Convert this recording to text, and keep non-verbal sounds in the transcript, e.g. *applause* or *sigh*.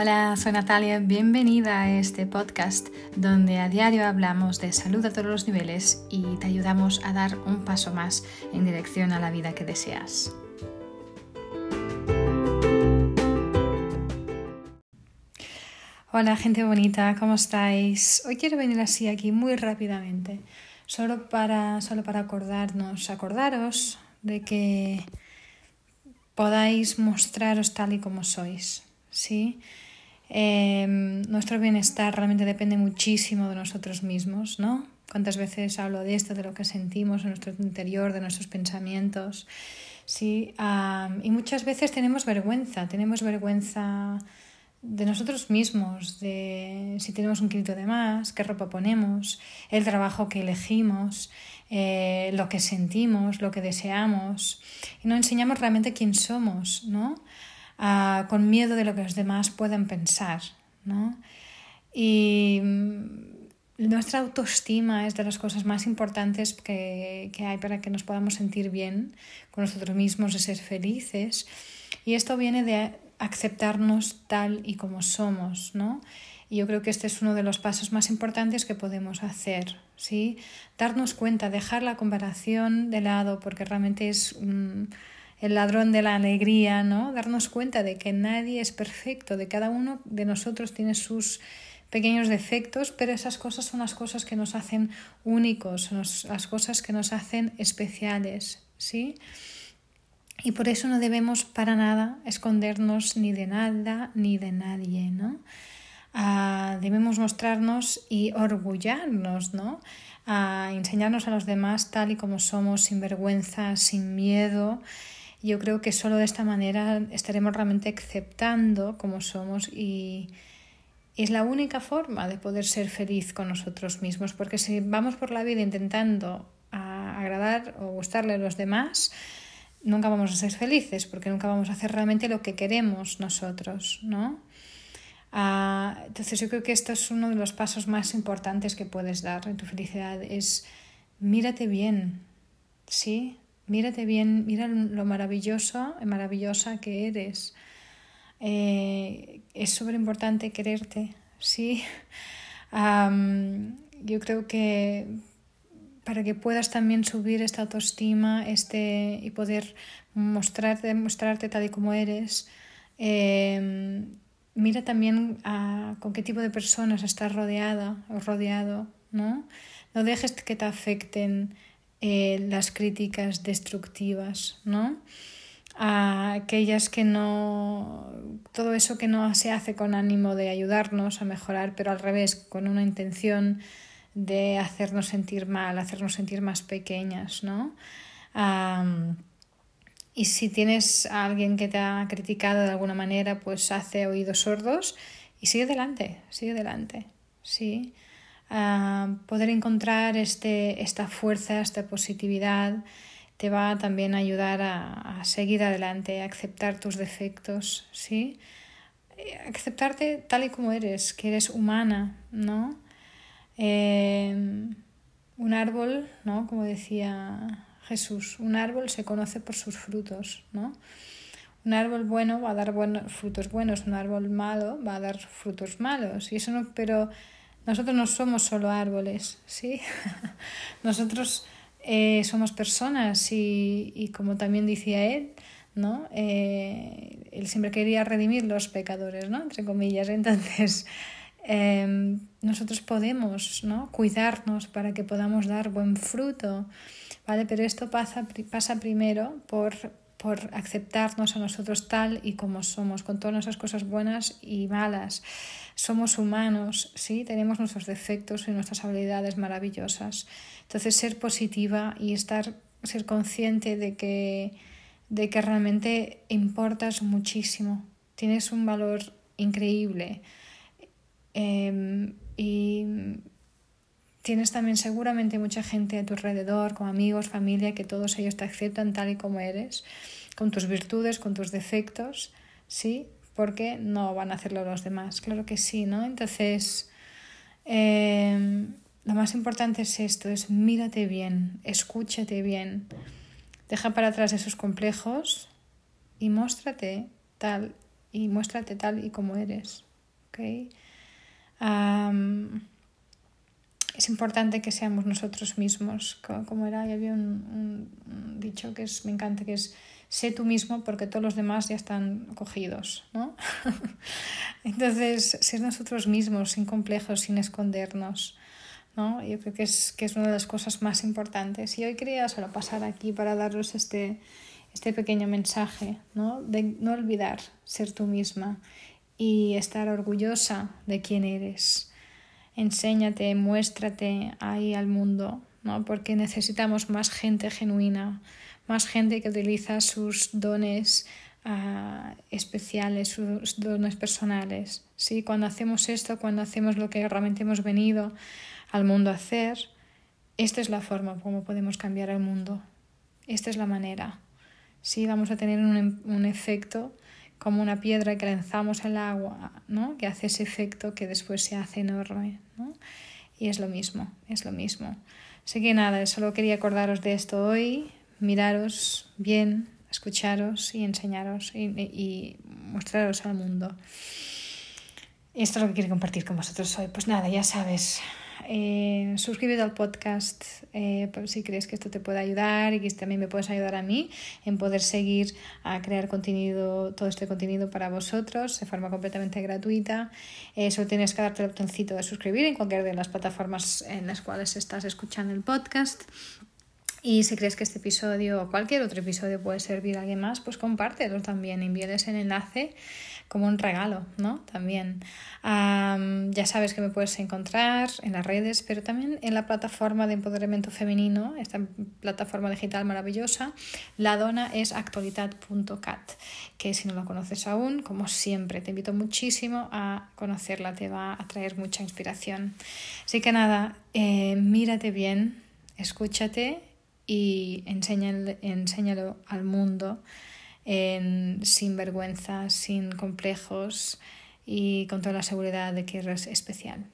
Hola, soy Natalia, bienvenida a este podcast donde a diario hablamos de salud a todos los niveles y te ayudamos a dar un paso más en dirección a la vida que deseas. Hola gente bonita, ¿cómo estáis? Hoy quiero venir así aquí muy rápidamente, solo para, solo para acordarnos, acordaros de que podáis mostraros tal y como sois, ¿sí? Em, nuestro bienestar realmente depende muchísimo de nosotros mismos, ¿no? Cuántas veces hablo de esto, de lo que sentimos en nuestro interior, de nuestros pensamientos, ¿sí? y muchas veces tenemos vergüenza, tenemos vergüenza de nosotros mismos, de si tenemos un kilito de más, qué ropa ponemos, el trabajo que elegimos, eh, lo que sentimos, lo que deseamos, y no enseñamos realmente quién somos, ¿no? Con miedo de lo que los demás puedan pensar. ¿no? Y mm, nuestra autoestima es de las cosas más importantes que, que, hay para que nos podamos sentir bien con nosotros mismos, de ser felices. Y esto viene de aceptarnos tal y como somos, ¿no? Y yo creo que este es uno de los pasos más importantes que podemos hacer, ¿sí? Darnos cuenta, dejar la comparación de lado, porque realmente es el ladrón de la alegría, ¿no? Darnos cuenta de que nadie es perfecto, de cada uno de nosotros tiene sus pequeños defectos, pero esas cosas son las cosas que nos hacen únicos, son las cosas que nos hacen especiales, ¿sí? Y por eso no debemos para nada escondernos ni de nada ni de nadie, ¿no? Ah, debemos mostrarnos y orgullarnos, ¿no? A enseñarnos a los demás tal y como somos, sin vergüenza, sin miedo yo creo que solo de esta manera estaremos realmente aceptando como somos y es la única forma de poder ser feliz con nosotros mismos, porque si vamos por la vida intentando agradar o gustarle a los demás, nunca vamos a ser felices, porque nunca vamos a hacer realmente lo que queremos nosotros, ¿no? Ah, entonces yo creo que esto es uno de los pasos más importantes que puedes dar en tu felicidad, es mírate bien, ¿sí? Mírate bien, mira lo maravilloso, maravillosa que eres. Eh, es súper importante quererte, ¿sí? *laughs* yo creo que para que puedas también subir esta autoestima este, y poder mostrarte, mostrarte tal y como eres, em, mira también con qué tipo de personas estás rodeada o rodeado, ¿no? No dejes que te afecten eh, las críticas destructivas, ¿no? A aquellas que no, todo eso que no se hace con ánimo de ayudarnos a mejorar, pero al revés, con una intención de hacernos sentir mal, hacernos sentir más pequeñas, ¿no? y si tienes a alguien que te ha criticado de alguna manera, pues hace oídos sordos y sigue adelante, sigue adelante, sí poder encontrar este, esta fuerza, esta positividad, te va también a ayudar a, seguir adelante, a aceptar tus defectos, ¿sí? Aceptarte tal y como eres, que eres humana, ¿no? Em, un árbol, ¿no? Como decía Jesús, un árbol se conoce por sus frutos, ¿no? Un árbol bueno va a dar buenos, frutos buenos, un árbol malo va a dar frutos malos. Y eso no, pero nosotros no somos solo árboles, ¿sí? *laughs* Nosotros eh, somos personas y, y, como también decía él, ¿no? Eh, él siempre quería redimir los pecadores, ¿no? Entre comillas. Entonces, *laughs* em, nosotros podemos, ¿no? Cuidarnos para que podamos dar buen fruto, ¿vale? Pero esto pasa, pasa primero por por aceptarnos a nosotros tal y como somos, con todas nuestras cosas buenas y malas. Somos humanos, sí, tenemos nuestros defectos y nuestras habilidades maravillosas. Entonces, ser positiva y estar, ser consciente de que, de que realmente importas muchísimo, tienes un valor increíble. Em, y tienes también seguramente mucha gente a tu alrededor, como amigos, familia, que todos ellos te aceptan tal y como eres, con tus virtudes, con tus defectos, ¿sí? Porque no van a hacerlo los demás. Claro que sí, ¿no? Entonces, em, lo más importante es esto, es mírate bien, escúchate bien, deja para atrás esos complejos y muéstrate tal y muéstrate tal y como eres, ¿okay? Es importante que seamos nosotros mismos, como era, había un, dicho que es, me encanta, que es sé tú mismo porque todos los demás ya están cogidos, ¿no? *laughs* Entonces, ser nosotros mismos, sin complejos, sin escondernos, ¿no? Yo creo que es, que es una de las cosas más importantes. Y hoy quería solo pasar aquí para daros este, este pequeño mensaje, ¿no? De no olvidar ser tú misma y estar orgullosa de quién eres. Enséñate, muéstrate ahí al mundo, ¿no? Porque necesitamos más gente genuina, más gente que utiliza sus dones uh, especiales, sus dones personales. ¿sí? Cuando hacemos esto, cuando hacemos lo que realmente hemos venido al mundo a hacer, esta es la forma como podemos cambiar el mundo. Esta es la manera. Sí, vamos a tener un efecto como una piedra que lanzamos al agua, ¿no? que hace ese efecto que después se hace enorme. ¿no? Y es lo mismo, es lo mismo. Así que nada, solo quería acordaros de esto hoy, miraros bien, escucharos y enseñaros y, y mostraros al mundo. Esto es lo que quiero compartir con vosotros hoy. Pues nada, ya sabes, eh, suscríbete al podcast eh, si crees que esto te puede ayudar y que también me puedes ayudar a mí en poder seguir a crear contenido, todo este contenido para vosotros de forma completamente gratuita. Eh, solo tienes que darte el botoncito de suscribir en cualquiera de las plataformas en las cuales estás escuchando el podcast. Y si crees que este episodio o cualquier otro episodio puede servir a alguien más, pues compártelo también, envíales el enlace como un regalo, ¿no? También. ya sabes que me puedes encontrar en las redes, pero también en la plataforma de empoderamiento femenino, esta plataforma digital maravillosa. La dona es actualidad.cat, que si no la conoces aún, como siempre, te invito muchísimo a conocerla, te va a traer mucha inspiración. Así que nada, eh, mírate bien, escúchate y enséñalo, al mundo sin vergüenza, sin complejos y con toda la seguridad de que eres especial.